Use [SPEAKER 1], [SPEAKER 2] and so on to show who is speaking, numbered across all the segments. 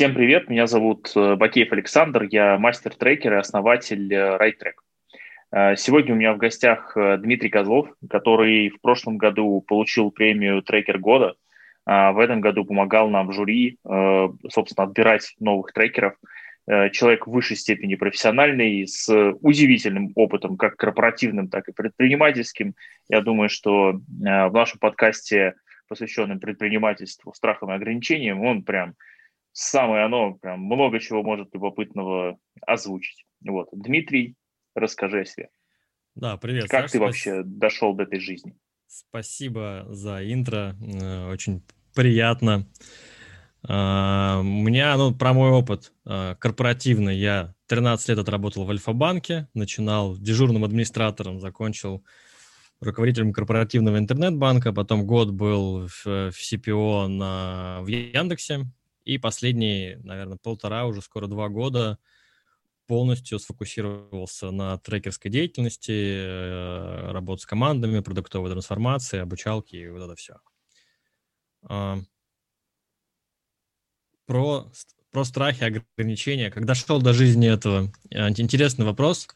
[SPEAKER 1] Всем привет, меня зовут э, Бакеев Александр, я мастер-трекер и основатель э, RideTrack. Э, сегодня у меня в гостях Дмитрий Козлов, который в прошлом году получил премию «Трекер года», а в этом году помогал нам в жюри, собственно, отбирать новых трекеров. Человек в высшей степени профессиональный, с удивительным опытом, как корпоративным, так и предпринимательским. Я думаю, что в нашем подкасте, посвященном предпринимательству, страхам и ограничениям, он прям самое оно, прям много чего может любопытного озвучить. Вот. Дмитрий, расскажи о себе.
[SPEAKER 2] Да, привет.
[SPEAKER 1] Как Саш, ты вообще дошел до этой жизни?
[SPEAKER 2] Спасибо за интро, э, очень приятно. А, у меня, ну, про мой опыт а, корпоративный. Я 13 лет отработал в Альфа-банке, начинал дежурным администратором, закончил руководителем корпоративного интернет-банка, потом год был в, в CPO на, в Яндексе, и последние, наверное, полтора, уже скоро два года полностью сфокусировался на трекерской деятельности, э, работе с командами, продуктовой трансформации, обучалки и вот это все. А, про, про страхи, ограничения. Когда шел до жизни этого, э, интересный вопрос.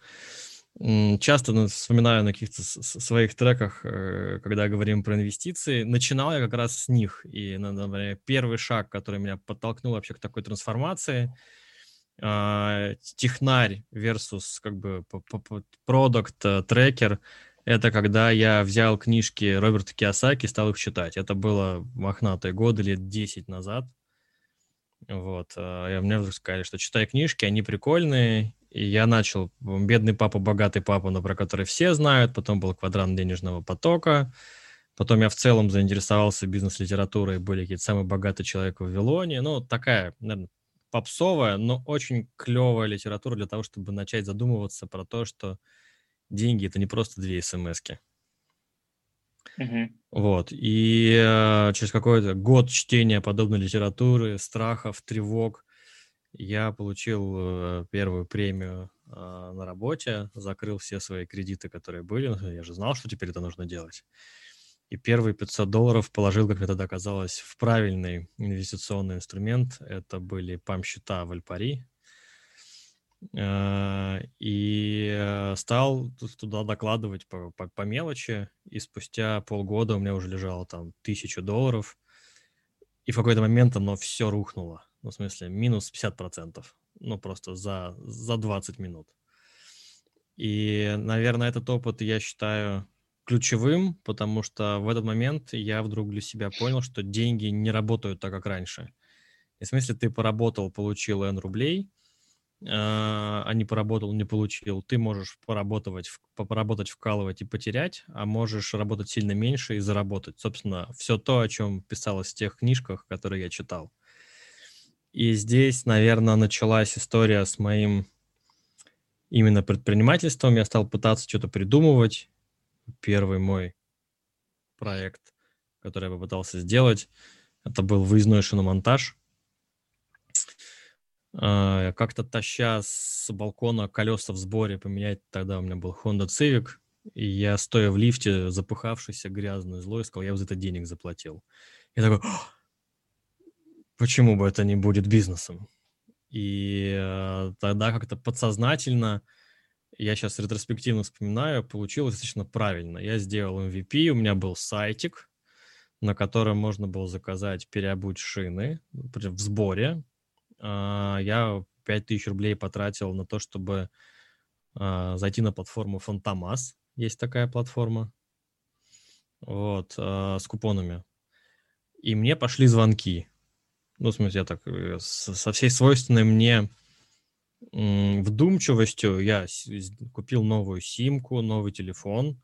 [SPEAKER 2] Часто вспоминаю на каких-то своих треках, э, когда говорим про инвестиции, начинал я как раз с них. И, например, первый шаг, который меня подтолкнул вообще к такой трансформации, а, технарь versus как бы продукт, э, трекер, это когда я взял книжки Роберта Киосаки и стал их читать. Это было мохнатые годы, лет 10 назад. Вот. А, и мне вдруг сказали, что читай книжки, они прикольные, и я начал «Бедный папа, богатый папа», но про который все знают, потом был «Квадрант денежного потока», потом я в целом заинтересовался бизнес-литературой, были какие-то самые богатый человек в Вавилоне, ну, такая, наверное, попсовая, но очень клевая литература для того, чтобы начать задумываться про то, что деньги — это не просто две смс -ки. Uh-huh. Вот. И э, через какой-то год чтения подобной литературы, страхов, тревог, я получил э, первую премию а, на работе, закрыл все свои кредиты, которые были. Ну, я же знал, что теперь это нужно делать. И первые 500 долларов положил, как мне тогда казалось, в правильный инвестиционный инструмент. Это были пам-счета в Альпари. А, и э, стал туда докладывать по, по, по мелочи. И спустя полгода у меня уже лежало там тысячу долларов. И в какой-то момент оно все рухнуло ну, в смысле, минус 50%. Ну, просто за, за 20 минут. И, наверное, этот опыт я считаю ключевым, потому что в этот момент я вдруг для себя понял, что деньги не работают так, как раньше. И в смысле, ты поработал, получил N рублей, а не поработал, не получил. Ты можешь поработать, поработать, вкалывать и потерять, а можешь работать сильно меньше и заработать. Собственно, все то, о чем писалось в тех книжках, которые я читал. И здесь, наверное, началась история с моим именно предпринимательством. Я стал пытаться что-то придумывать. Первый мой проект, который я попытался сделать, это был выездной шиномонтаж. А, как-то таща с балкона колеса в сборе поменять, тогда у меня был Honda Civic, и я, стоя в лифте, запыхавшийся, грязный, злой, сказал, я за это денег заплатил. Я такой, почему бы это не будет бизнесом? И э, тогда как-то подсознательно, я сейчас ретроспективно вспоминаю, получилось достаточно правильно. Я сделал MVP, у меня был сайтик, на котором можно было заказать переобуть шины в сборе. Э, я 5000 рублей потратил на то, чтобы э, зайти на платформу Фантомас. Есть такая платформа. Вот, э, с купонами. И мне пошли звонки ну, в смысле, я так, э, со всей свойственной мне вдумчивостью я купил новую симку, новый телефон,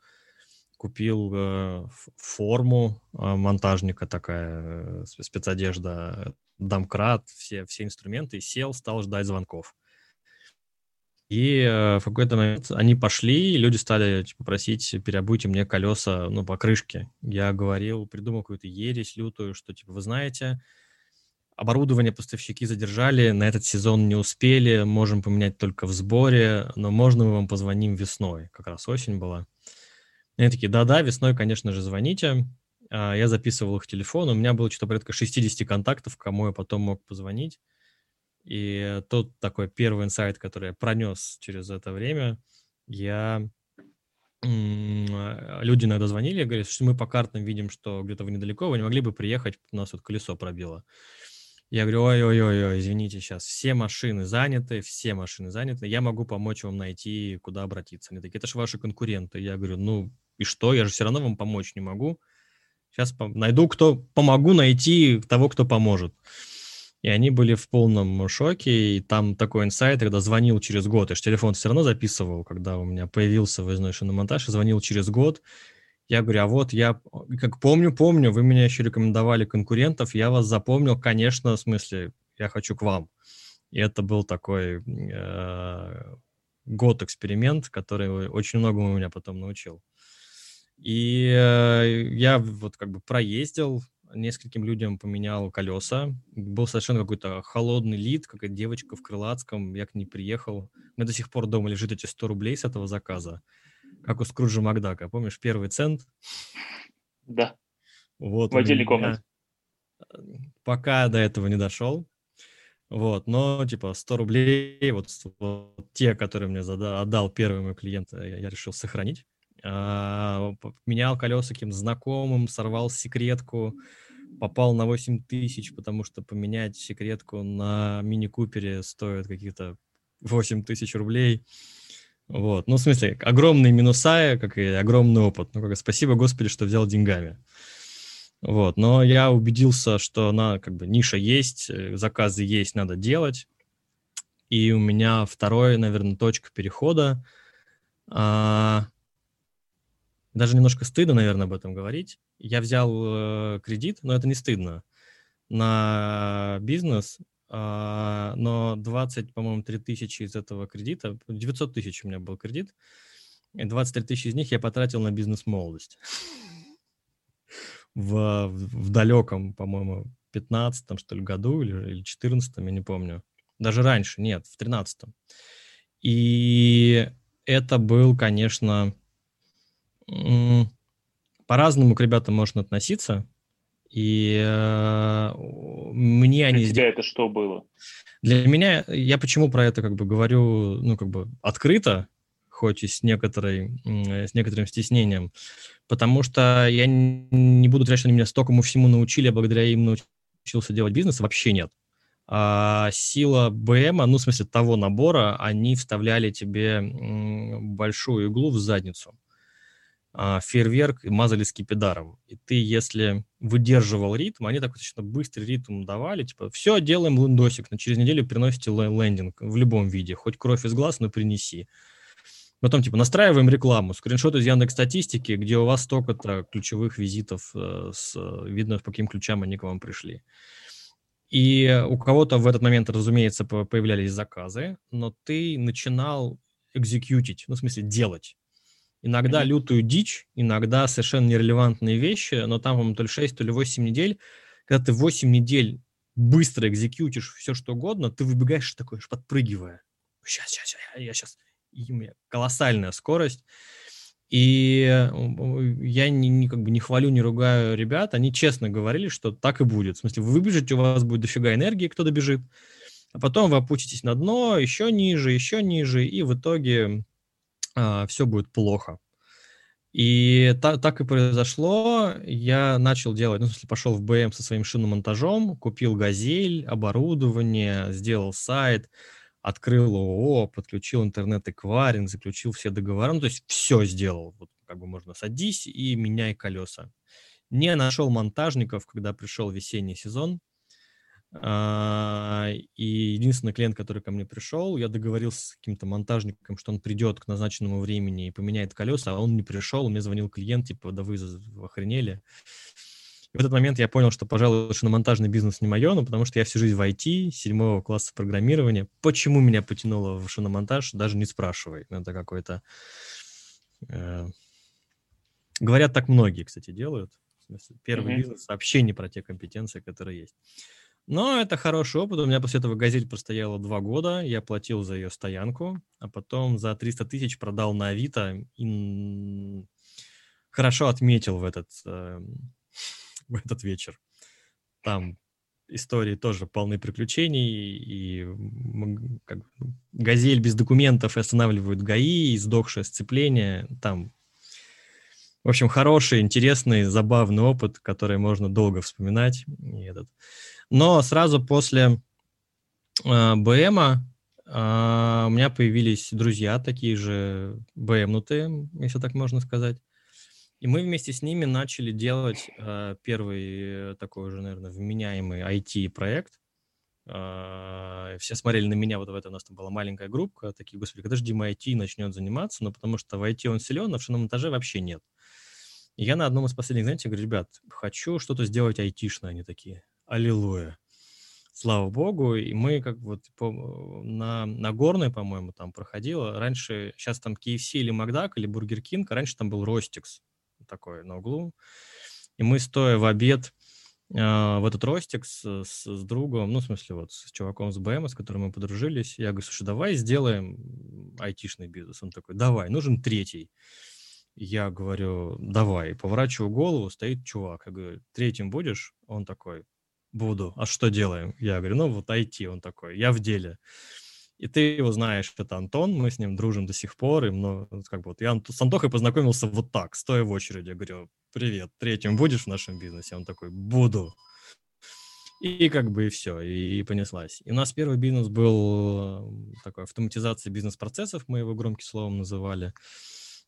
[SPEAKER 2] купил э, форму э, монтажника такая, спецодежда, домкрат, все, все инструменты, и сел, стал ждать звонков. И в какой-то момент они пошли, и люди стали типа, просить, переобуйте мне колеса, ну, по крышке. Я говорил, придумал какую-то ересь лютую, что, типа, вы знаете, Оборудование поставщики задержали, на этот сезон не успели, можем поменять только в сборе, но можно мы вам позвоним весной, как раз осень была. И они такие, да-да, весной, конечно же, звоните. А, я записывал их телефон, у меня было что-то порядка 60 контактов, кому я потом мог позвонить. И тот такой первый инсайт, который я пронес через это время, я люди иногда звонили, говорят, что мы по картам видим, что где-то вы недалеко, вы не могли бы приехать, у нас вот колесо пробило. Я говорю, ой-ой-ой, извините, сейчас все машины заняты, все машины заняты, я могу помочь вам найти, куда обратиться. Они такие, это же ваши конкуренты. Я говорю, ну и что, я же все равно вам помочь не могу. Сейчас найду, кто помогу найти того, кто поможет. И они были в полном шоке, и там такой инсайт, когда звонил через год, я же телефон все равно записывал, когда у меня появился выездной шиномонтаж, и звонил через год, я говорю, а вот я, как помню, помню, вы меня еще рекомендовали конкурентов, я вас запомнил, конечно, в смысле, я хочу к вам. И это был такой э, год-эксперимент, который очень многому меня потом научил. И э, я вот как бы проездил, нескольким людям поменял колеса. Был совершенно какой-то холодный лид, какая девочка в Крылатском, я к ней приехал. У меня до сих пор дома лежит эти 100 рублей с этого заказа как у Скруджа Макдака. Помнишь, первый цент?
[SPEAKER 1] Да.
[SPEAKER 2] Вот
[SPEAKER 1] в отдельной комнате.
[SPEAKER 2] Пока до этого не дошел. Вот, но типа 100 рублей, вот, вот те, которые мне зада, отдал первый мой клиент, я, я решил сохранить. А, менял колеса каким знакомым, сорвал секретку, попал на 8 тысяч, потому что поменять секретку на мини-купере стоит каких-то 8 тысяч рублей. Вот. Ну, в смысле, огромные минуса, как и огромный опыт. Ну, как спасибо, Господи, что взял деньгами. Вот. Но я убедился, что она, как бы, ниша есть, э, заказы есть, надо делать. И у меня второе, наверное, точка перехода. А, даже немножко стыдно, наверное, об этом говорить. Я взял э, кредит, но это не стыдно, на бизнес, но 20, по-моему, 3 тысячи из этого кредита, 900 тысяч у меня был кредит, и 23 тысячи из них я потратил на бизнес-молодость. В, в далеком, по-моему, 15-м, что ли, году или, или 14-м, я не помню. Даже раньше, нет, в 13-м. И это был, конечно, по-разному к ребятам можно относиться. И э, мне они...
[SPEAKER 1] Для тебя это что было?
[SPEAKER 2] Для меня, я почему про это как бы говорю, ну, как бы открыто, хоть и с, некоторой, с некоторым стеснением, потому что я не буду говорить, что они меня стокому всему научили, а благодаря им научился делать бизнес, вообще нет. А сила БМ, ну, в смысле того набора, они вставляли тебе большую иглу в задницу а, фейерверк и мазали скипидаром. И ты, если выдерживал ритм, они такой достаточно быстрый ритм давали, типа, все, делаем лендосик, но через неделю приносите лендинг в любом виде, хоть кровь из глаз, но принеси. Потом, типа, настраиваем рекламу, скриншот из Яндекс статистики, где у вас столько-то ключевых визитов, э, с, видно, по каким ключам они к вам пришли. И у кого-то в этот момент, разумеется, появлялись заказы, но ты начинал экзекьютить, ну, в смысле, делать. Иногда лютую дичь, иногда совершенно нерелевантные вещи, но там, по-моему, то ли 6, то ли 8 недель. Когда ты 8 недель быстро экзекьютишь все, что угодно, ты выбегаешь такой, подпрыгивая. Сейчас, сейчас, сейчас, я сейчас. И у меня колоссальная скорость. И я не, не, как бы не хвалю, не ругаю ребят. Они честно говорили, что так и будет. В смысле, вы выбежите, у вас будет дофига энергии, кто добежит. А потом вы опуститесь на дно, еще ниже, еще ниже. И в итоге а, все будет плохо. И та, так и произошло. Я начал делать, ну, в смысле, пошел в БМ со своим шиномонтажом, купил «Газель», оборудование, сделал сайт, открыл ООО, подключил интернет-эквайринг, заключил все договора. Ну, то есть все сделал. Вот как бы можно садись и меняй колеса. Не нашел монтажников, когда пришел весенний сезон. А, и единственный клиент, который ко мне пришел, я договорился с каким-то монтажником, что он придет к назначенному времени и поменяет колеса, а он не пришел, мне звонил клиент, типа, да вы охренели. И в этот момент я понял, что, пожалуй, шиномонтажный бизнес не мое, ну, потому что я всю жизнь в IT, седьмого класса программирования. Почему меня потянуло в шиномонтаж, даже не спрашивай. Ну, это какой-то... Э... Говорят, так многие, кстати, делают. Первый mm-hmm. бизнес вообще не про те компетенции, которые есть. Но это хороший опыт. У меня после этого «Газель» простояла два года. Я платил за ее стоянку, а потом за 300 тысяч продал на Авито и хорошо отметил в этот, э, в этот вечер. Там истории тоже полны приключений, и как, газель без документов останавливают ГАИ, сдохшее сцепление, там в общем, хороший, интересный, забавный опыт, который можно долго вспоминать. И этот. Но сразу после э, БМа э, у меня появились друзья, такие же БМнутые, если так можно сказать. И мы вместе с ними начали делать э, первый такой уже, наверное, вменяемый IT-проект. Э, все смотрели на меня, вот в это у нас там была маленькая группа, такие, господи, когда же Дима IT начнет заниматься? Ну, потому что в IT он силен, а в шинном монтаже вообще нет. И я на одном из последних занятий говорю, ребят, хочу что-то сделать айтишное. Они такие, аллилуйя. Слава богу. И мы как вот по, на, на Горной, по-моему, там проходило. Раньше, сейчас там KFC или Макдак или Бургер Кинг, раньше там был Ростикс такой на углу. И мы, стоя в обед, э, в этот Ростикс, с, с другом, ну, в смысле, вот с чуваком с БМ, с которым мы подружились, я говорю, слушай, давай сделаем айтишный бизнес. Он такой, давай, нужен третий. Я говорю, давай. Поворачиваю голову, стоит чувак. Я говорю, третьим будешь? Он такой, буду. А что делаем? Я говорю, ну вот IT. Он такой, я в деле. И ты его знаешь, это Антон, мы с ним дружим до сих пор, и ну, как бы вот я с Антохой познакомился вот так, стоя в очереди. Я говорю, привет, третьим будешь в нашем бизнесе? Он такой, буду. И как бы и все, и, и понеслась. И у нас первый бизнес был э, такой автоматизация бизнес-процессов, мы его громким словом называли.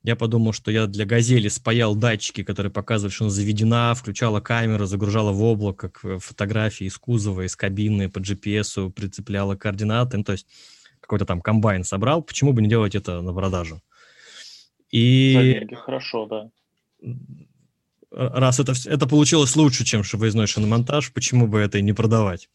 [SPEAKER 2] Я подумал, что я для «Газели» спаял датчики, которые показывали, что она заведена, включала камеру, загружала в облако фотографии из кузова, из кабины по GPS, прицепляла координаты. Ну, то есть какой-то там комбайн собрал. Почему бы не делать это на продажу?
[SPEAKER 1] И... хорошо, да.
[SPEAKER 2] Раз это, это получилось лучше, чем выездной шиномонтаж, почему бы это и не продавать?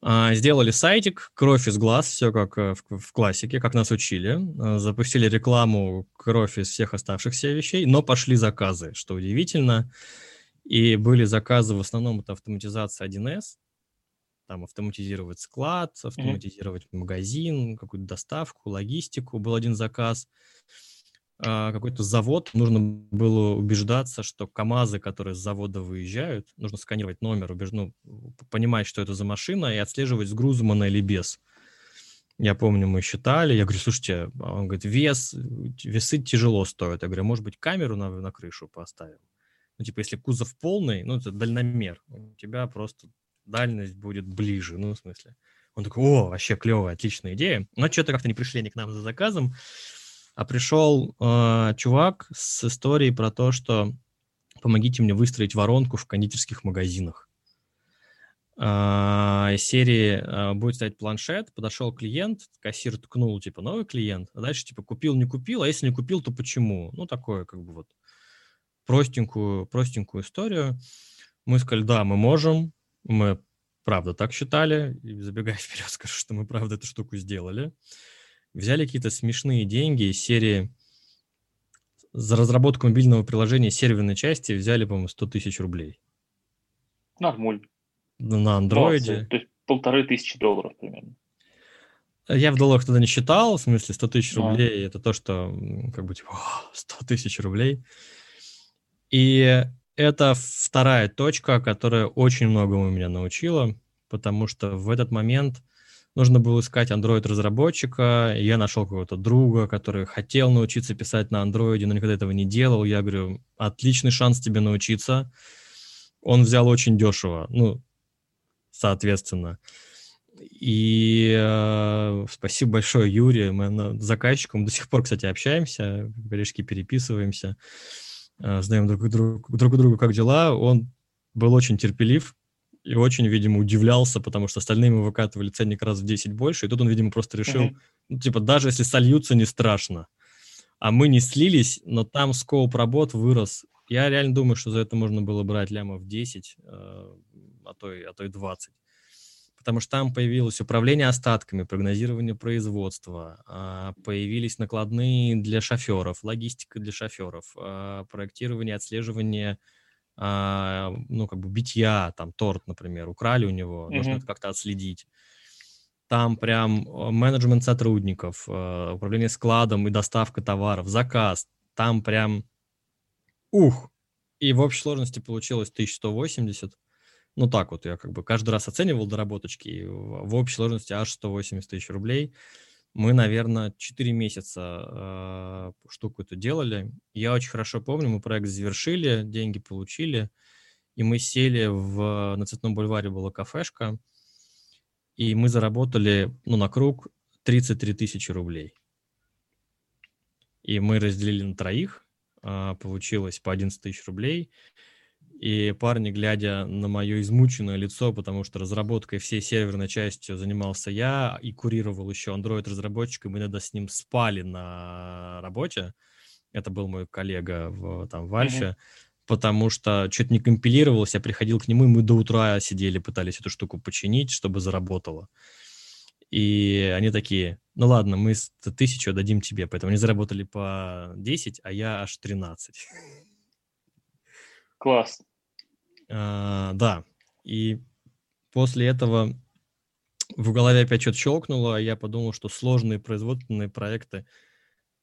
[SPEAKER 2] А, сделали сайтик, кровь из глаз, все как э, в, классике, как нас учили. А, запустили рекламу кровь из всех оставшихся вещей, но пошли заказы, что удивительно. И были заказы, в основном это автоматизация 1С, там автоматизировать склад, автоматизировать mm-hmm. магазин, какую-то доставку, логистику. Был один заказ – какой-то завод, нужно было убеждаться, что КАМАЗы, которые с завода выезжают, нужно сканировать номер, убеж... ну, понимать, что это за машина, и отслеживать, с грузом она или без. Я помню, мы считали, я говорю, слушайте, а он говорит, вес, весы тяжело стоят. Я говорю, может быть, камеру на, на крышу поставим? Ну, типа, если кузов полный, ну, это дальномер, у тебя просто дальность будет ближе, ну, в смысле. Он такой, о, вообще клевая, отличная идея. Но что-то как-то не пришли они к нам за заказом а пришел э, чувак с историей про то, что помогите мне выстроить воронку в кондитерских магазинах. Э, серии э, будет стоять планшет, подошел клиент, кассир ткнул, типа, новый клиент, а дальше, типа, купил, не купил, а если не купил, то почему? Ну, такое, как бы, вот, простенькую, простенькую историю. Мы сказали, да, мы можем, мы правда так считали, и забегая вперед, скажу, что мы правда эту штуку сделали взяли какие-то смешные деньги из серии за разработку мобильного приложения серверной части взяли, по-моему, 100 тысяч рублей.
[SPEAKER 1] Нормуль.
[SPEAKER 2] На андроиде.
[SPEAKER 1] То есть полторы тысячи долларов примерно.
[SPEAKER 2] Я в долларах тогда не считал, в смысле 100 тысяч рублей, а. это то, что как бы типа 100 тысяч рублей. И это вторая точка, которая очень многому меня научила, потому что в этот момент нужно было искать Android-разработчика, я нашел какого-то друга, который хотел научиться писать на Android, но никогда этого не делал. Я говорю, отличный шанс тебе научиться. Он взял очень дешево, ну, соответственно. И э, спасибо большое, Юрий. Мы заказчиком до сих пор, кстати, общаемся, корешки переписываемся, э, знаем друг, друг, друг другу, как дела. Он был очень терпелив, и очень, видимо, удивлялся, потому что остальные ему выкатывали ценник раз в 10 больше, и тут он, видимо, просто решил, mm-hmm. ну, типа, даже если сольются, не страшно. А мы не слились, но там скоуп работ вырос. Я реально думаю, что за это можно было брать лямов 10, э, а, то и, а то и 20. Потому что там появилось управление остатками, прогнозирование производства, э, появились накладные для шоферов, логистика для шоферов, э, проектирование, отслеживание а, ну, как бы битья, там, торт, например, украли у него, mm-hmm. нужно это как-то отследить. Там прям э, менеджмент сотрудников, э, управление складом и доставка товаров, заказ. Там прям ух. И в общей сложности получилось 1180. Ну так вот, я как бы каждый раз оценивал доработочки, в общей сложности аж 180 тысяч рублей. Мы, наверное, 4 месяца э, штуку эту делали. Я очень хорошо помню, мы проект завершили, деньги получили, и мы сели в, на Цветном бульваре была кафешка, и мы заработали, ну, на круг 33 тысячи рублей. И мы разделили на троих, э, получилось по 11 тысяч рублей – и парни, глядя на мое измученное лицо, потому что разработкой всей серверной частью занимался я и курировал еще Android-разработчик, и мы иногда с ним спали на работе. Это был мой коллега в, там, в Альфе. Mm-hmm. Потому что что-то не компилировалось, я приходил к нему, и мы до утра сидели, пытались эту штуку починить, чтобы заработало. И они такие, ну ладно, мы тысячу дадим тебе. Поэтому они заработали по 10, а я аж 13.
[SPEAKER 1] Класс.
[SPEAKER 2] А, да. И после этого в голове опять что-то щелкнуло, а я подумал, что сложные производственные проекты,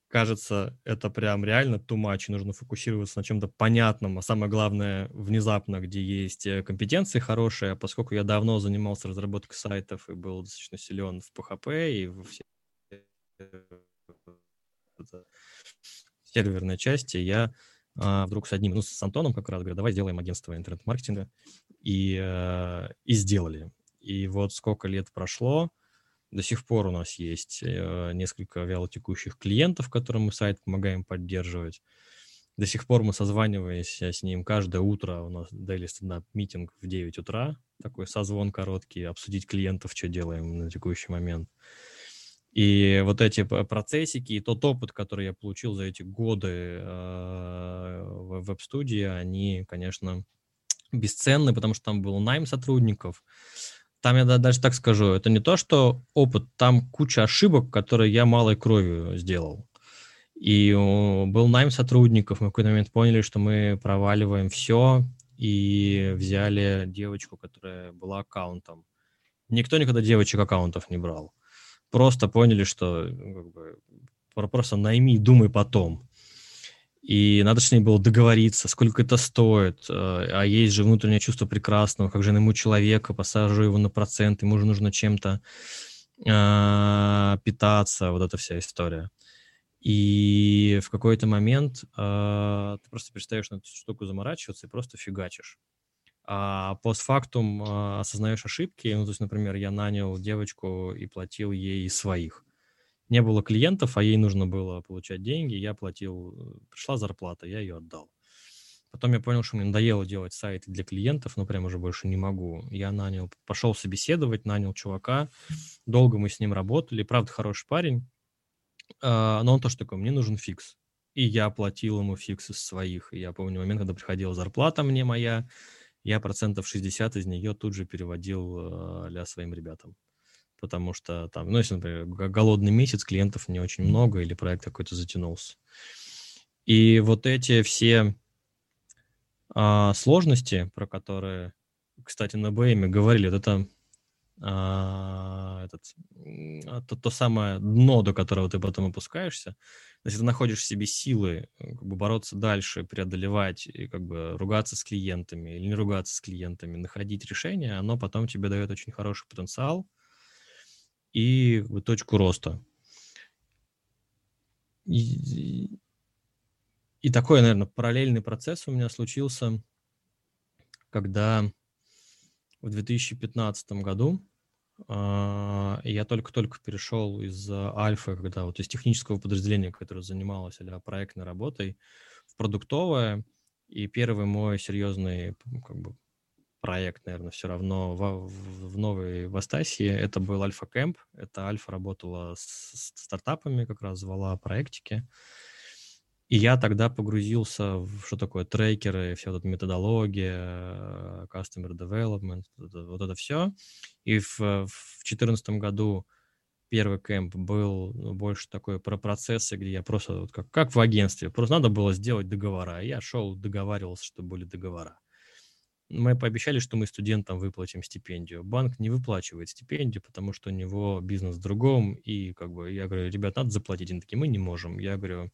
[SPEAKER 2] кажется, это прям реально too much, нужно фокусироваться на чем-то понятном, а самое главное, внезапно, где есть э, компетенции хорошие, а поскольку я давно занимался разработкой сайтов и был достаточно силен в PHP и в все серверной части, я а, вдруг с одним, ну, с Антоном как раз, говорю, давай сделаем агентство интернет-маркетинга. И, э, и сделали. И вот сколько лет прошло, до сих пор у нас есть э, несколько вялотекущих клиентов, которым мы сайт помогаем поддерживать. До сих пор мы созваниваемся с ним каждое утро. У нас daily стендап митинг в 9 утра, такой созвон короткий, обсудить клиентов, что делаем на текущий момент. И вот эти процессики, и тот опыт, который я получил за эти годы э, в веб-студии, они, конечно, бесценны, потому что там был найм сотрудников. Там я даже так скажу, это не то, что опыт, там куча ошибок, которые я малой кровью сделал. И был найм сотрудников, мы в какой-то момент поняли, что мы проваливаем все, и взяли девочку, которая была аккаунтом. Никто никогда девочек аккаунтов не брал просто поняли, что ну, как бы, просто найми, думай потом. И надо с ней было договориться, сколько это стоит. Э, а есть же внутреннее чувство прекрасного, как же найму человека, посажу его на процент, ему же нужно чем-то э, питаться, вот эта вся история. И в какой-то момент э, ты просто перестаешь на эту штуку заморачиваться и просто фигачишь а постфактум а, осознаешь ошибки. Ну, то есть, например, я нанял девочку и платил ей своих. Не было клиентов, а ей нужно было получать деньги, я платил, э, пришла зарплата, я ее отдал. Потом я понял, что мне надоело делать сайты для клиентов, но прям уже больше не могу. Я нанял, пошел собеседовать, нанял чувака, долго мы с ним работали, правда, хороший парень, а, но он тоже такой, мне нужен фикс. И я платил ему фикс из своих. И я помню момент, когда приходила зарплата мне моя, я процентов 60 из нее тут же переводил для своим ребятам. Потому что там, ну, если, например, голодный месяц, клиентов не очень много или проект какой-то затянулся. И вот эти все а, сложности, про которые, кстати, на БМ говорили, вот это а, этот, а, то, то самое дно, до которого ты потом опускаешься, если ты находишь в себе силы э, как бы бороться дальше, преодолевать и как бы ругаться с клиентами или не ругаться с клиентами, находить решение, оно потом тебе дает очень хороший потенциал и как бы, точку роста. И, и такой, наверное, параллельный процесс у меня случился, когда в 2015 году я только-только перешел из Альфа, когда вот из технического подразделения, которое занималось а проектной работой, в продуктовое. И первый мой серьезный как бы, проект, наверное, все равно в, в новой Вастасии, это был Альфа Кэмп. Это Альфа работала с, с стартапами, как раз звала проектики. И я тогда погрузился в что такое трекеры, вся вот эта методология, customer development, вот это, все. И в 2014 году первый кемп был ну, больше такой про процессы, где я просто, вот как, как в агентстве, просто надо было сделать договора. Я шел, договаривался, чтобы были договора. Мы пообещали, что мы студентам выплатим стипендию. Банк не выплачивает стипендию, потому что у него бизнес в другом. И как бы я говорю, ребят, надо заплатить. Они такие, мы не можем. Я говорю,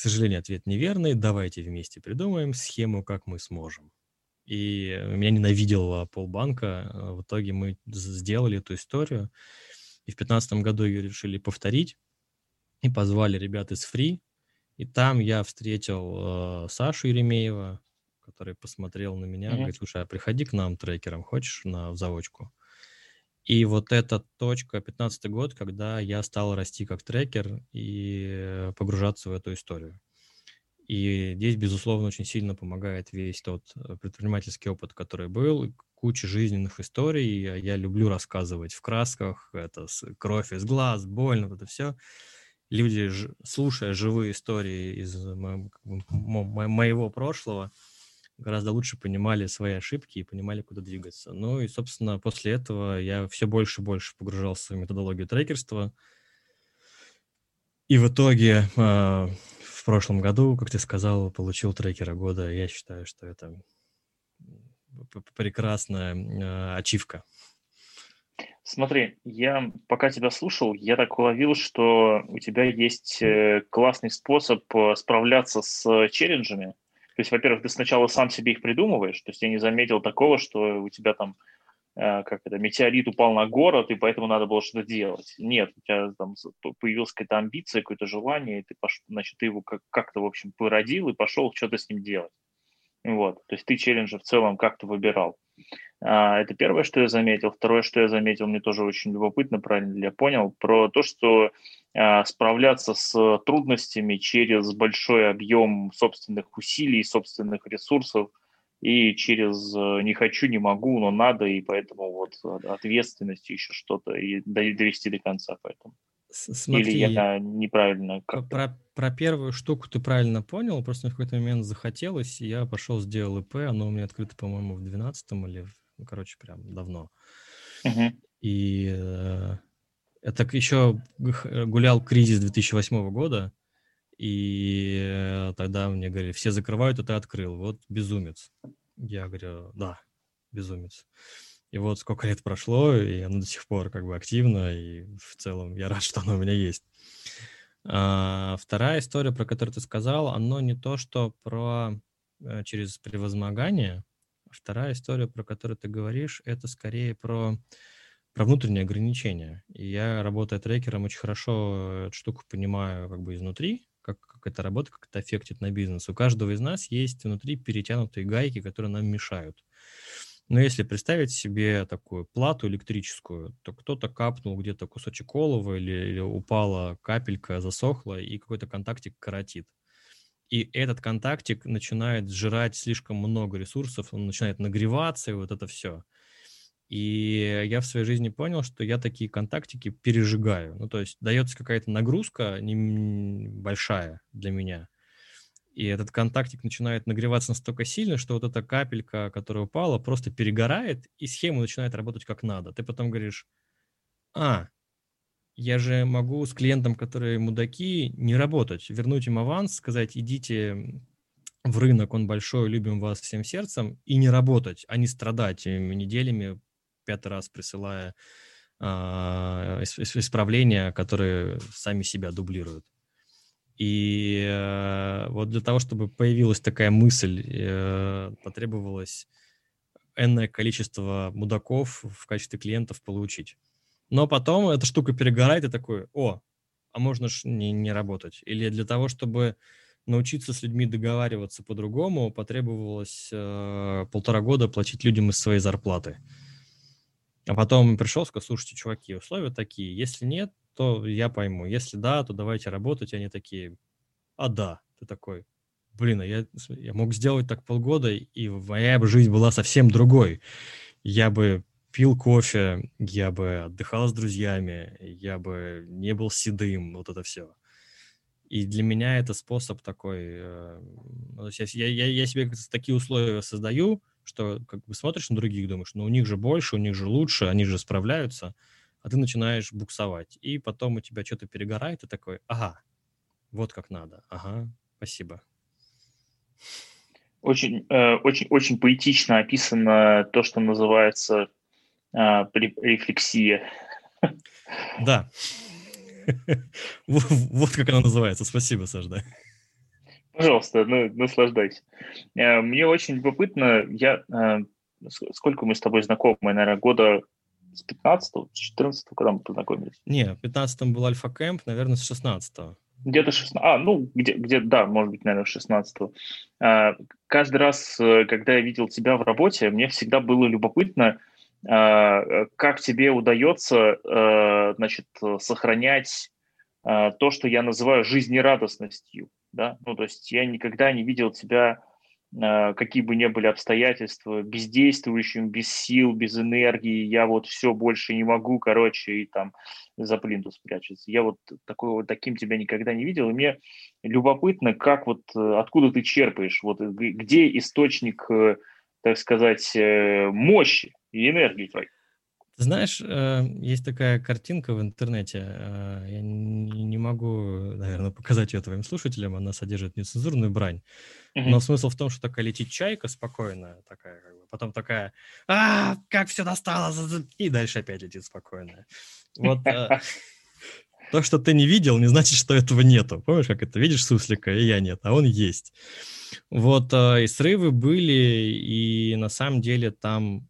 [SPEAKER 2] сожалению, ответ неверный. Давайте вместе придумаем схему, как мы сможем. и меня ненавидела полбанка. В итоге мы сделали эту историю, и в 2015 году ее решили повторить, и позвали ребят из Free, и там я встретил э, Сашу Еремеева, который посмотрел на меня, mm-hmm. говорит, слушай, а приходи к нам трекером, хочешь на в заводчку? И вот эта точка, 15 год, когда я стал расти как трекер и погружаться в эту историю. И здесь, безусловно, очень сильно помогает весь тот э, предпринимательский опыт, который был, куча жизненных историй. Я люблю рассказывать в красках, это кровь из глаз, больно, вот это все. Люди, слушая живые истории из моего прошлого, гораздо лучше понимали свои ошибки и понимали, куда двигаться. Ну и, собственно, после этого я все больше и больше погружался в методологию трекерства. И в итоге э, в прошлом году, как ты сказал, получил трекера года. Я считаю, что это прекрасная э, ачивка.
[SPEAKER 1] Смотри, я пока тебя слушал, я так уловил, что у тебя есть э, классный способ э, справляться с челленджами. То есть, во-первых, ты сначала сам себе их придумываешь, то есть я не заметил такого, что у тебя там э, как это, метеорит упал на город, и поэтому надо было что-то делать. Нет, у тебя там появилась какая-то амбиция, какое-то желание, и ты, пош... значит, ты его как-то, в общем, породил и пошел что-то с ним делать. Вот, то есть ты челленджи в целом как-то выбирал. А, это первое, что я заметил. Второе, что я заметил, мне тоже очень любопытно, правильно ли я понял, про то, что а, справляться с трудностями через большой объем собственных усилий, собственных ресурсов и через э, не хочу, не могу, но надо, и поэтому вот ответственность еще что-то и довести до конца поэтому. Смотри, Или я неправильно
[SPEAKER 2] как про, про первую штуку ты правильно понял, просто в какой-то момент захотелось, и я пошел, сделал ИП, оно у меня открыто, по-моему, в 12 или, ну, короче, прям давно. Uh-huh. И э, это еще гулял кризис 2008 года, и э, тогда мне говорили, все закрывают, а ты открыл, вот безумец. Я говорю, да, безумец. И вот сколько лет прошло, и оно до сих пор как бы активно, и в целом я рад, что оно у меня есть. А, вторая история, про которую ты сказал, оно не то, что про э, через превозмогание. Вторая история, про которую ты говоришь, это скорее про, про внутренние ограничения. И я, работая трекером, очень хорошо эту штуку понимаю как бы изнутри, как, как это работает, как это аффектит на бизнес. У каждого из нас есть внутри перетянутые гайки, которые нам мешают. Но если представить себе такую плату электрическую, то кто-то капнул где-то кусочек олова или, или упала капелька, засохла, и какой-то контактик коротит. И этот контактик начинает сжирать слишком много ресурсов, он начинает нагреваться, и вот это все. И я в своей жизни понял, что я такие контактики пережигаю. Ну, то есть дается какая-то нагрузка большая для меня – и этот контактик начинает нагреваться настолько сильно, что вот эта капелька, которая упала, просто перегорает, и схема начинает работать как надо. Ты потом говоришь, а, я же могу с клиентом, которые мудаки, не работать, вернуть им аванс, сказать, идите в рынок, он большой, любим вас всем сердцем, и не работать, а не страдать неделями, пятый раз присылая э, исправления, которые сами себя дублируют. И э, вот для того, чтобы появилась такая мысль, э, потребовалось энное количество мудаков в качестве клиентов получить. Но потом эта штука перегорает и такой, о, а можно ж не, не работать. Или для того, чтобы научиться с людьми договариваться по-другому, потребовалось э, полтора года платить людям из своей зарплаты. А потом пришел, сказал, слушайте, чуваки, условия такие, если нет, то я пойму. Если да, то давайте работать. Они такие, а да. Ты такой, блин, а я, я мог сделать так полгода, и моя бы жизнь была совсем другой. Я бы пил кофе, я бы отдыхал с друзьями, я бы не был седым, вот это все. И для меня это способ такой, э, ну, я, я, я себе такие условия создаю, что как бы смотришь на других, думаешь, ну у них же больше, у них же лучше, они же справляются – а ты начинаешь буксовать. И потом у тебя что-то перегорает, и такой, ага, вот как надо, ага, спасибо.
[SPEAKER 1] Очень, э, очень, очень поэтично описано то, что называется э, рефлексия.
[SPEAKER 2] Да. Вот как она называется. Спасибо, Саш, да.
[SPEAKER 1] Пожалуйста, ну, наслаждайся. Э, мне очень любопытно, я, э, сколько мы с тобой знакомы, наверное, года с 15 с 14 когда мы познакомились?
[SPEAKER 2] Не, в 15 был Альфа Кэмп, наверное, с 16
[SPEAKER 1] где-то 16, а, ну, где, где, да, может быть, наверное, 16 а, Каждый раз, э, когда я видел тебя в работе, мне всегда было любопытно, а, как тебе удается, а, значит, сохранять а, то, что я называю жизнерадостностью, да, ну, то есть я никогда не видел тебя Э, какие бы ни были обстоятельства, бездействующим, без сил, без энергии, я вот все больше не могу, короче, и там за плинтус спрячется. Я вот такой вот таким тебя никогда не видел, и мне любопытно, как вот, э, откуда ты черпаешь, вот где источник, э, так сказать, мощи и энергии твоей?
[SPEAKER 2] Знаешь, э, есть такая картинка в интернете, э, я не могу, наверное, показать ее твоим слушателям, она содержит нецензурную брань, но смысл в том, что такая летит чайка спокойная, такая, как бы, потом такая, а, как все достало, и дальше опять летит спокойная. Вот э, то, что ты не видел, не значит, что этого нету. Помнишь, как это? Видишь суслика, и я нет, а он есть. Вот, и срывы были, и на самом деле там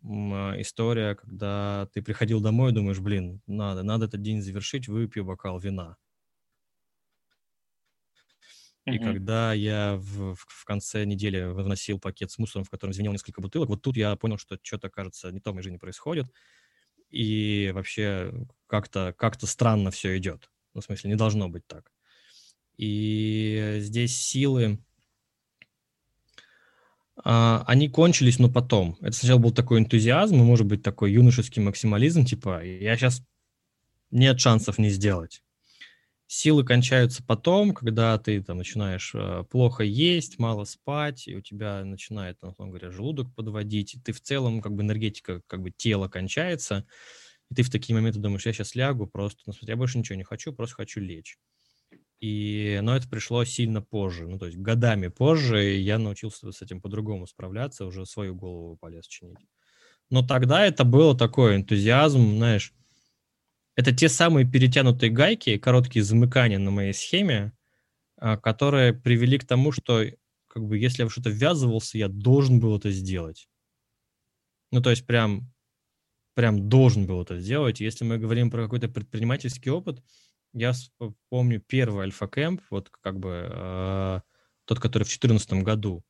[SPEAKER 2] история, когда ты приходил домой и думаешь, блин, надо, надо этот день завершить, выпью бокал вина. И mm-hmm. когда я в, в конце недели выносил пакет с мусором, в котором звенел несколько бутылок, вот тут я понял, что что-то, кажется, не то в моей жизни происходит. И вообще как-то как странно все идет. Ну, в смысле, не должно быть так. И здесь силы, а, они кончились, но потом. Это сначала был такой энтузиазм, и, может быть, такой юношеский максимализм, типа, я сейчас нет шансов не сделать. Силы кончаются потом, когда ты там начинаешь э, плохо есть, мало спать, и у тебя начинает, ну, условно говоря, желудок подводить, и ты в целом, как бы энергетика, как бы тело кончается, и ты в такие моменты думаешь, я сейчас лягу просто, ну, я больше ничего не хочу, просто хочу лечь. И, но это пришло сильно позже, ну, то есть годами позже я научился с этим по-другому справляться, уже свою голову полез чинить. Но тогда это было такой энтузиазм, знаешь, это те самые перетянутые гайки, короткие замыкания на моей схеме, а, которые привели к тому, что как бы если я в что-то ввязывался, я должен был это сделать. Ну, то есть прям, прям должен был это сделать. Если мы говорим про какой-то предпринимательский опыт, я помню первый альфа-кэмп, вот как бы э, тот, который в 2014 году,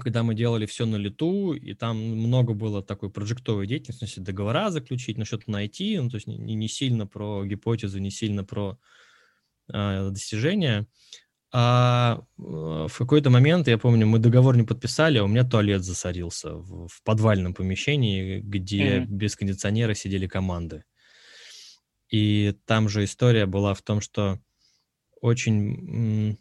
[SPEAKER 2] когда мы делали все на лету, и там много было такой проектовой деятельности, договора заключить, на что-то найти, ну, то есть не, не сильно про гипотезу, не сильно про э, достижения. А в какой-то момент, я помню, мы договор не подписали, а у меня туалет засорился в, в подвальном помещении, где mm-hmm. без кондиционера сидели команды. И там же история была в том, что очень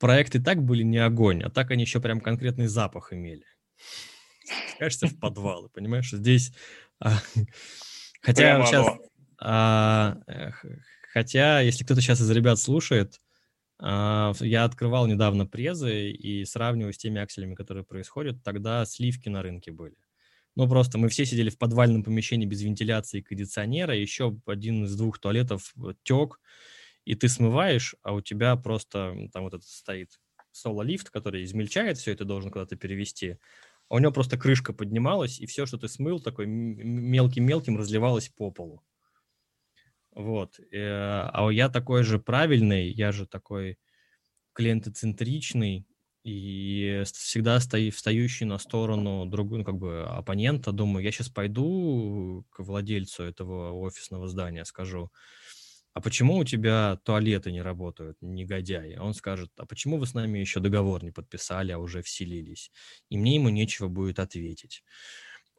[SPEAKER 2] проекты так были не огонь, а так они еще прям конкретный запах имели. Кажется, в подвалы, понимаешь? Здесь... А, хотя Прямо сейчас... А, хотя, если кто-то сейчас из ребят слушает, а, я открывал недавно презы и сравниваю с теми акселями, которые происходят, тогда сливки на рынке были. Ну, просто мы все сидели в подвальном помещении без вентиляции и кондиционера, еще один из двух туалетов э, тек, и ты смываешь, а у тебя просто там вот этот стоит соло-лифт, который измельчает все, это должен куда-то перевести, а у него просто крышка поднималась, и все, что ты смыл, такой мелким-мелким разливалось по полу. Вот. Э, а я такой же правильный, я же такой клиентоцентричный, и всегда стои, встающий на сторону другого, ну, как бы оппонента, думаю, я сейчас пойду к владельцу этого офисного здания, скажу, а почему у тебя туалеты не работают, негодяй? Он скажет, а почему вы с нами еще договор не подписали, а уже вселились? И мне ему нечего будет ответить.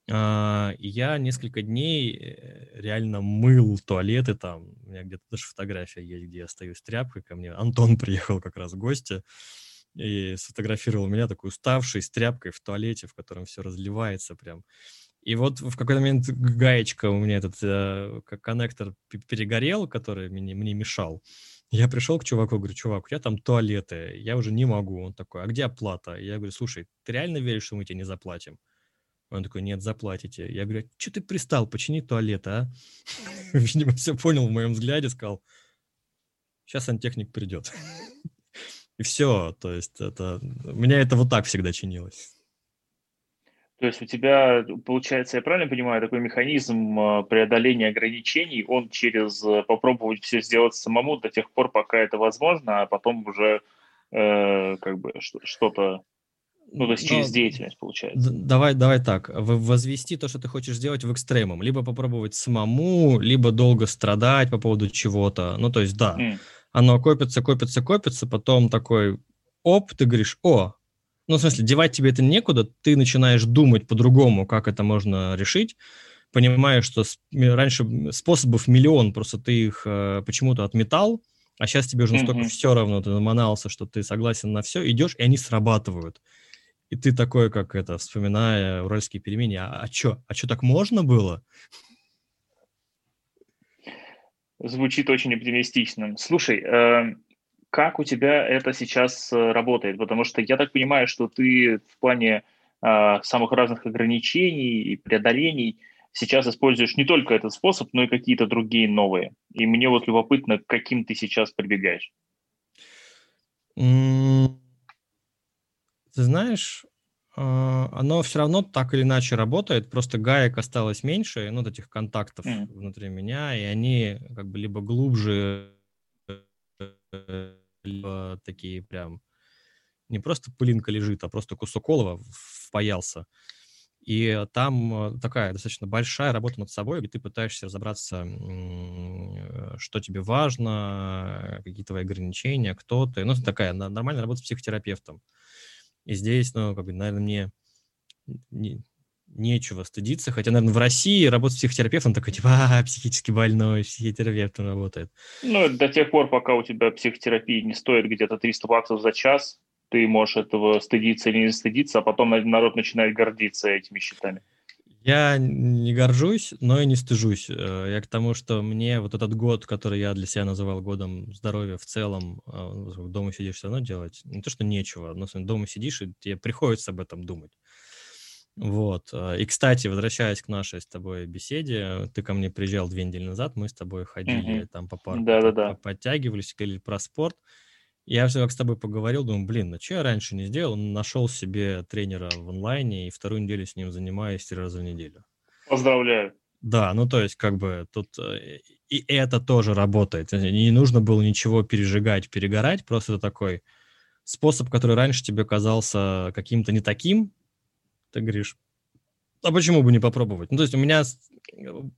[SPEAKER 2] А, я несколько дней э, реально мыл туалеты там. У меня где-то даже фотография есть, где я стою с тряпкой ко мне. Антон приехал как раз в гости и сфотографировал меня такой уставший, с тряпкой в туалете, в котором все разливается прям. И вот в какой-то момент гаечка у меня этот э, коннектор перегорел, который мне, мне мешал. Я пришел к чуваку, говорю, чувак, у тебя там туалеты, я уже не могу. Он такой, а где оплата? Я говорю, слушай, ты реально веришь, что мы тебе не заплатим? Он такой, нет, заплатите. Я говорю, что ты пристал, почини туалет, а? Видимо, все понял в моем взгляде, сказал, сейчас сантехник придет. и все. То есть это... У меня это вот так всегда чинилось.
[SPEAKER 1] То есть у тебя, получается, я правильно понимаю, такой механизм э, преодоления ограничений, он через э, попробовать все сделать самому до тех пор, пока это возможно, а потом уже э, как бы что-то, ну, то есть через Но, деятельность, получается.
[SPEAKER 2] Давай, давай так, возвести то, что ты хочешь сделать в экстремум, либо попробовать самому, либо долго страдать по поводу чего-то. Ну, то есть, да, mm. оно копится, копится, копится, потом такой, оп, ты говоришь, о, ну, в смысле, девать тебе это некуда, ты начинаешь думать по-другому, как это можно решить, понимаешь, что раньше способов миллион, просто ты их э, почему-то отметал, а сейчас тебе уже настолько mm-hmm. все равно, ты наманался, что ты согласен на все, идешь, и они срабатывают. И ты такой, как это, вспоминая уральские пельмени, а, а что, а что так можно было?
[SPEAKER 1] Звучит очень оптимистично. Слушай, э, как у тебя это сейчас э, работает? Потому что я так понимаю, что ты в плане э, самых разных ограничений и преодолений сейчас используешь не только этот способ, но и какие-то другие новые. И мне вот любопытно, к каким ты сейчас прибегаешь.
[SPEAKER 2] Ты знаешь, а, оно все равно так или иначе работает, просто гаек осталось меньше, ну, вот этих контактов mm. внутри меня, и они как бы либо глубже э, либо такие прям не просто пылинка лежит, а просто кусок олова впаялся. И там э, такая достаточно большая работа над собой, где ты пытаешься разобраться, что тебе важно, какие твои ограничения, кто ты. Ну, такая нормальная работа с психотерапевтом. И здесь, ну, как бы, наверное, мне нечего стыдиться, хотя, наверное, в России работать психотерапевтом такой, типа, а, психически больной, психотерапевтом работает.
[SPEAKER 1] Ну, до тех пор, пока у тебя психотерапия не стоит где-то 300 баксов за час, ты можешь этого стыдиться или не стыдиться, а потом народ начинает гордиться этими счетами.
[SPEAKER 2] Я не горжусь, но и не стыжусь. Э, я к тому, что мне вот этот год, который я для себя называл годом здоровья в целом, а, дома сидишь все равно делать, не то, что нечего, но дома сидишь, и тебе приходится об этом думать. Вот. А, и, кстати, возвращаясь к нашей с тобой беседе, ты ко мне приезжал две недели назад, мы с тобой ходили mm-hmm. там по парку, да, да, да. подтягивались, говорили про спорт. Я все как с тобой поговорил, думаю, блин, ну что я раньше не сделал? Нашел себе тренера в онлайне и вторую неделю с ним занимаюсь три раза в неделю.
[SPEAKER 1] Поздравляю.
[SPEAKER 2] Да, ну то есть как бы тут э, и это тоже работает. Не нужно было ничего пережигать, перегорать, просто это такой способ, который раньше тебе казался каким-то не таким, ты говоришь, а почему бы не попробовать? Ну, то есть у меня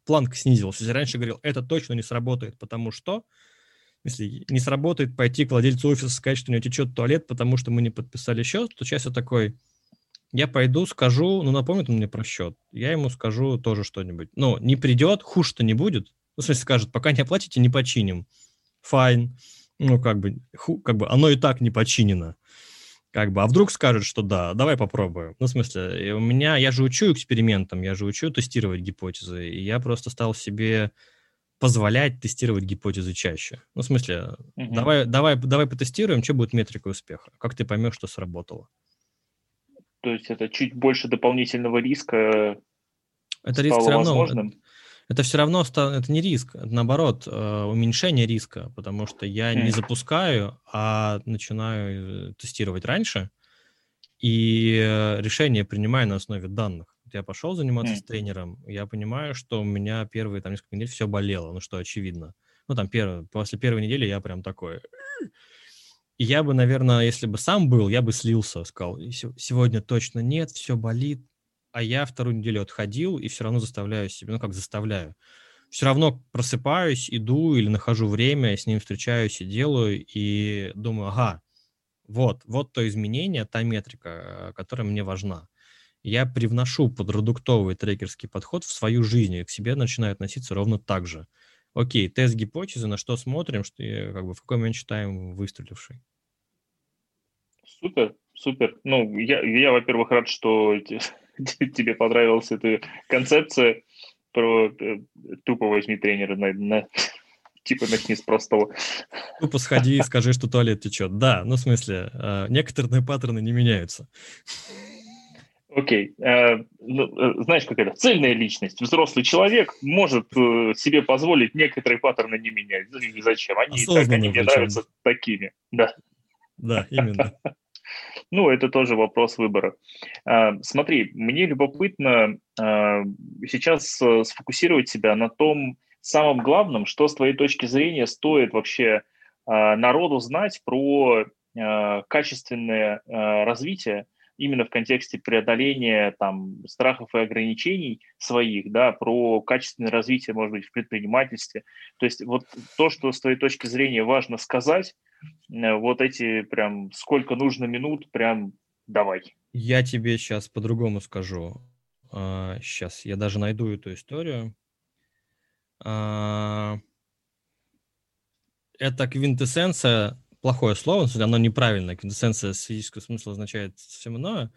[SPEAKER 2] планка снизилась. Если раньше говорил, это точно не сработает, потому что, если не сработает, пойти к владельцу офиса сказать, что у него течет туалет, потому что мы не подписали счет, то сейчас я такой, я пойду, скажу, ну, напомнит он мне про счет, я ему скажу тоже что-нибудь. Ну, не придет, хуже-то не будет. Ну, в смысле, скажет, пока не оплатите, не починим. Файн. Ну, как бы, ху, как бы оно и так не починено. Как бы, а вдруг скажут, что да, давай попробуем. Ну, в смысле, у меня, я же учу экспериментам, я же учу тестировать гипотезы, и я просто стал себе позволять тестировать гипотезы чаще. Ну, в смысле, угу. давай, давай, давай потестируем, что будет метрика успеха, как ты поймешь, что сработало.
[SPEAKER 1] То есть это чуть больше дополнительного риска
[SPEAKER 2] это риск все равно, возможным? Это все равно это не риск, это наоборот э, уменьшение риска, потому что я не запускаю, а начинаю э, тестировать раньше, и э, решение принимаю на основе данных. Я пошел заниматься с тренером, я понимаю, что у меня первые там несколько недель все болело, ну что очевидно. Ну там первый, после первой недели я прям такой... И я бы, наверное, если бы сам был, я бы слился, сказал, сегодня точно нет, все болит, а я вторую неделю отходил и все равно заставляю себя, ну как заставляю, все равно просыпаюсь, иду или нахожу время, с ним встречаюсь и делаю, и думаю, ага, вот, вот то изменение, та метрика, которая мне важна. Я привношу подпродуктовый трекерский подход в свою жизнь, и к себе начинаю относиться ровно так же. Окей, тест гипотезы, на что смотрим, что, как бы, в какой момент считаем выстреливший.
[SPEAKER 1] Супер, супер. Ну, я, я во-первых, рад, что тебе понравилась эта концепция про э, тупо возьми тренера на, на типа начни с простого.
[SPEAKER 2] Тупо сходи и скажи, что туалет течет. Да, ну в смысле, э, некоторые паттерны не меняются.
[SPEAKER 1] Окей. Okay. Uh, ну, знаешь, как это? Цельная личность. Взрослый человек может себе позволить некоторые паттерны не менять. Зачем? Они, так, они мне нравятся такими. Да.
[SPEAKER 2] Да, именно.
[SPEAKER 1] Ну, это тоже вопрос выбора. А, смотри, мне любопытно а, сейчас э, сфокусировать себя на том самом главном, что с твоей точки зрения стоит вообще а, народу знать про качественное развитие именно в контексте преодоления там, страхов и ограничений своих, да, про качественное развитие, может быть, в предпринимательстве. То есть вот то, что с твоей точки зрения важно сказать, вот эти прям сколько нужно минут, прям давай.
[SPEAKER 2] Я тебе сейчас по-другому скажу. Сейчас а, я даже найду эту историю. А, это квинтэссенция плохое слово, оно неправильное, квинтэссенция с физического смысла означает совсем иное.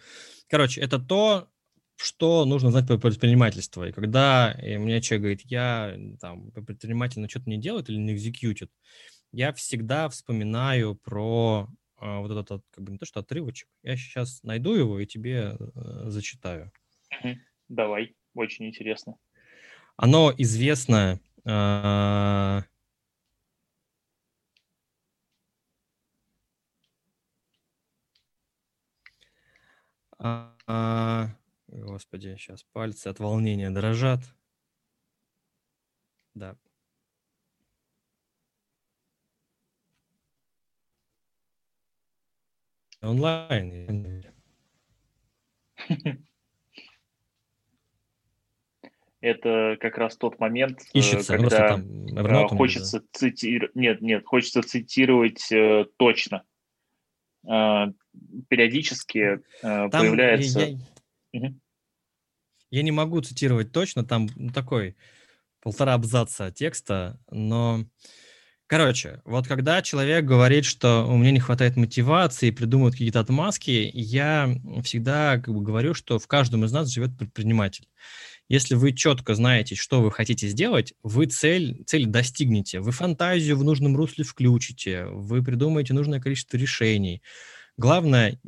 [SPEAKER 2] Короче, это то, что нужно знать про предпринимательство. И когда мне человек говорит, я там предприниматель, но что-то не делает или не экзекьютит, я всегда вспоминаю про э, вот этот, как бы не то что отрывочек, я сейчас найду его и тебе э, зачитаю.
[SPEAKER 1] Давай, очень интересно.
[SPEAKER 2] Оно известно э, А, господи, сейчас пальцы от волнения дрожат. Да. Онлайн.
[SPEAKER 1] Это как раз тот момент, э, Ищется, когда там, хочется да. цитировать. Нет, нет, хочется цитировать э, точно. Э, периодически э, Там появляется... Я,
[SPEAKER 2] я, угу. я не могу цитировать точно, там такой полтора абзаца текста, но... Короче, вот когда человек говорит, что у меня не хватает мотивации, придумывает какие-то отмазки, я всегда как бы говорю, что в каждом из нас живет предприниматель. Если вы четко знаете, что вы хотите сделать, вы цель, цель достигнете, вы фантазию в нужном русле включите, вы придумаете нужное количество решений, Главное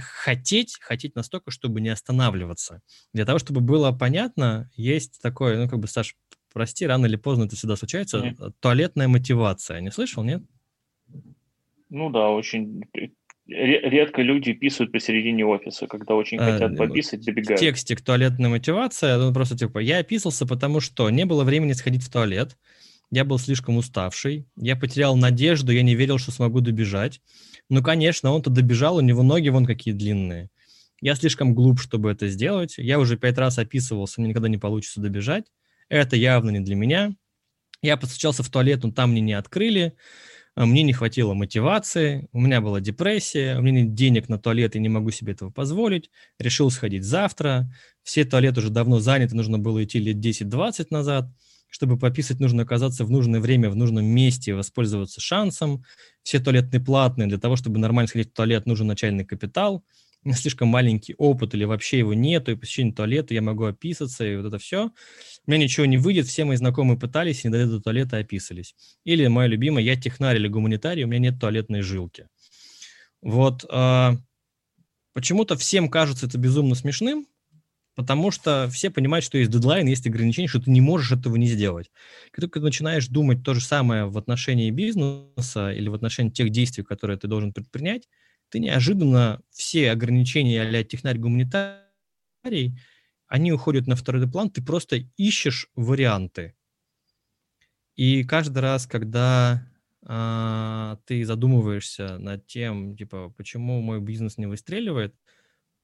[SPEAKER 2] хотеть, хотеть настолько, чтобы не останавливаться. Для того, чтобы было понятно, есть такое, ну, как бы, Саш, прости, рано или поздно это всегда случается, mm. туалетная мотивация. Не слышал, нет?
[SPEAKER 1] Ну да, очень редко люди писают посередине офиса, когда очень а, хотят пописать, добегают.
[SPEAKER 2] В тексте к туалетная мотивация, ну просто типа, я описался, потому что не было времени сходить в туалет, я был слишком уставший, я потерял надежду, я не верил, что смогу добежать. Ну, конечно, он-то добежал, у него ноги вон какие длинные. Я слишком глуп, чтобы это сделать. Я уже пять раз описывался, мне никогда не получится добежать. Это явно не для меня. Я постучался в туалет, но там мне не открыли. А мне не хватило мотивации, у меня была депрессия, у меня нет денег на туалет, и не могу себе этого позволить. Решил сходить завтра. Все туалеты уже давно заняты, нужно было идти лет 10-20 назад чтобы пописать, нужно оказаться в нужное время, в нужном месте, воспользоваться шансом. Все туалетные платные. Для того, чтобы нормально сходить в туалет, нужен начальный капитал. Слишком маленький опыт или вообще его нету, и посещение туалета я могу описаться, и вот это все. У меня ничего не выйдет, все мои знакомые пытались, не дойдут до туалета, описались. Или, мое любимое, я технарь или гуманитарий, у меня нет туалетной жилки. Вот э, почему-то всем кажется это безумно смешным, Потому что все понимают, что есть дедлайн, есть ограничения, что ты не можешь этого не сделать. Как только ты начинаешь думать то же самое в отношении бизнеса или в отношении тех действий, которые ты должен предпринять, ты неожиданно все ограничения а-ля технарь-гуманитарий, они уходят на второй план, ты просто ищешь варианты. И каждый раз, когда а, ты задумываешься над тем, типа, почему мой бизнес не выстреливает,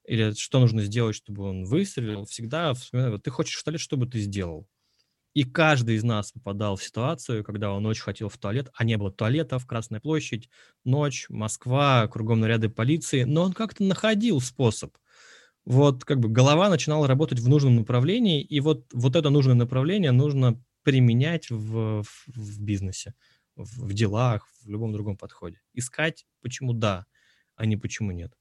[SPEAKER 2] или что нужно сделать, чтобы он выстрелил, всегда вспоминаю, ты хочешь что бы ты сделал? И каждый из нас попадал в ситуацию, когда он очень хотел в туалет, а не было туалета в Красной площадь, ночь, Москва, кругом наряды полиции, но он как-то находил способ. Вот как бы голова начинала работать в нужном направлении, и вот, вот это нужное направление нужно применять в, в, в бизнесе, в, в делах, в любом другом подходе. Искать, почему да, а не почему нет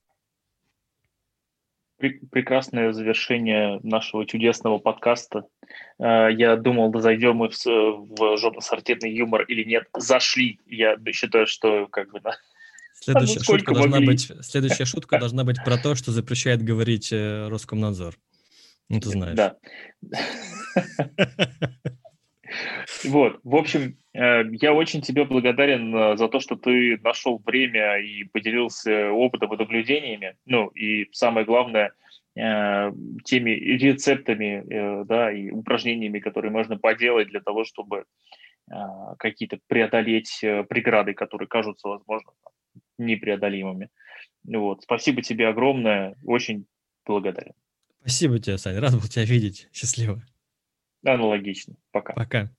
[SPEAKER 1] прекрасное завершение нашего чудесного подкаста. Э, я думал, зайдем мы в, жопно-сортирный юмор или нет. Зашли. Я считаю, что как бы... Да.
[SPEAKER 2] Следующая, шутка должна быть, следующая шутка должна быть про то, что запрещает говорить э, Роскомнадзор. Ну, ты знаешь.
[SPEAKER 1] Да. Вот, в общем, э, я очень тебе благодарен э, за то, что ты нашел время и поделился опытом и наблюдениями. Ну, и самое главное, э, теми рецептами, да, и упражнениями, которые можно поделать для того, чтобы какие-то преодолеть преграды, которые кажутся, возможно, непреодолимыми. Вот. Спасибо тебе огромное, очень благодарен.
[SPEAKER 2] Спасибо тебе, Саня, рад был тебя видеть. Счастливо.
[SPEAKER 1] Аналогично. Пока.
[SPEAKER 2] Пока.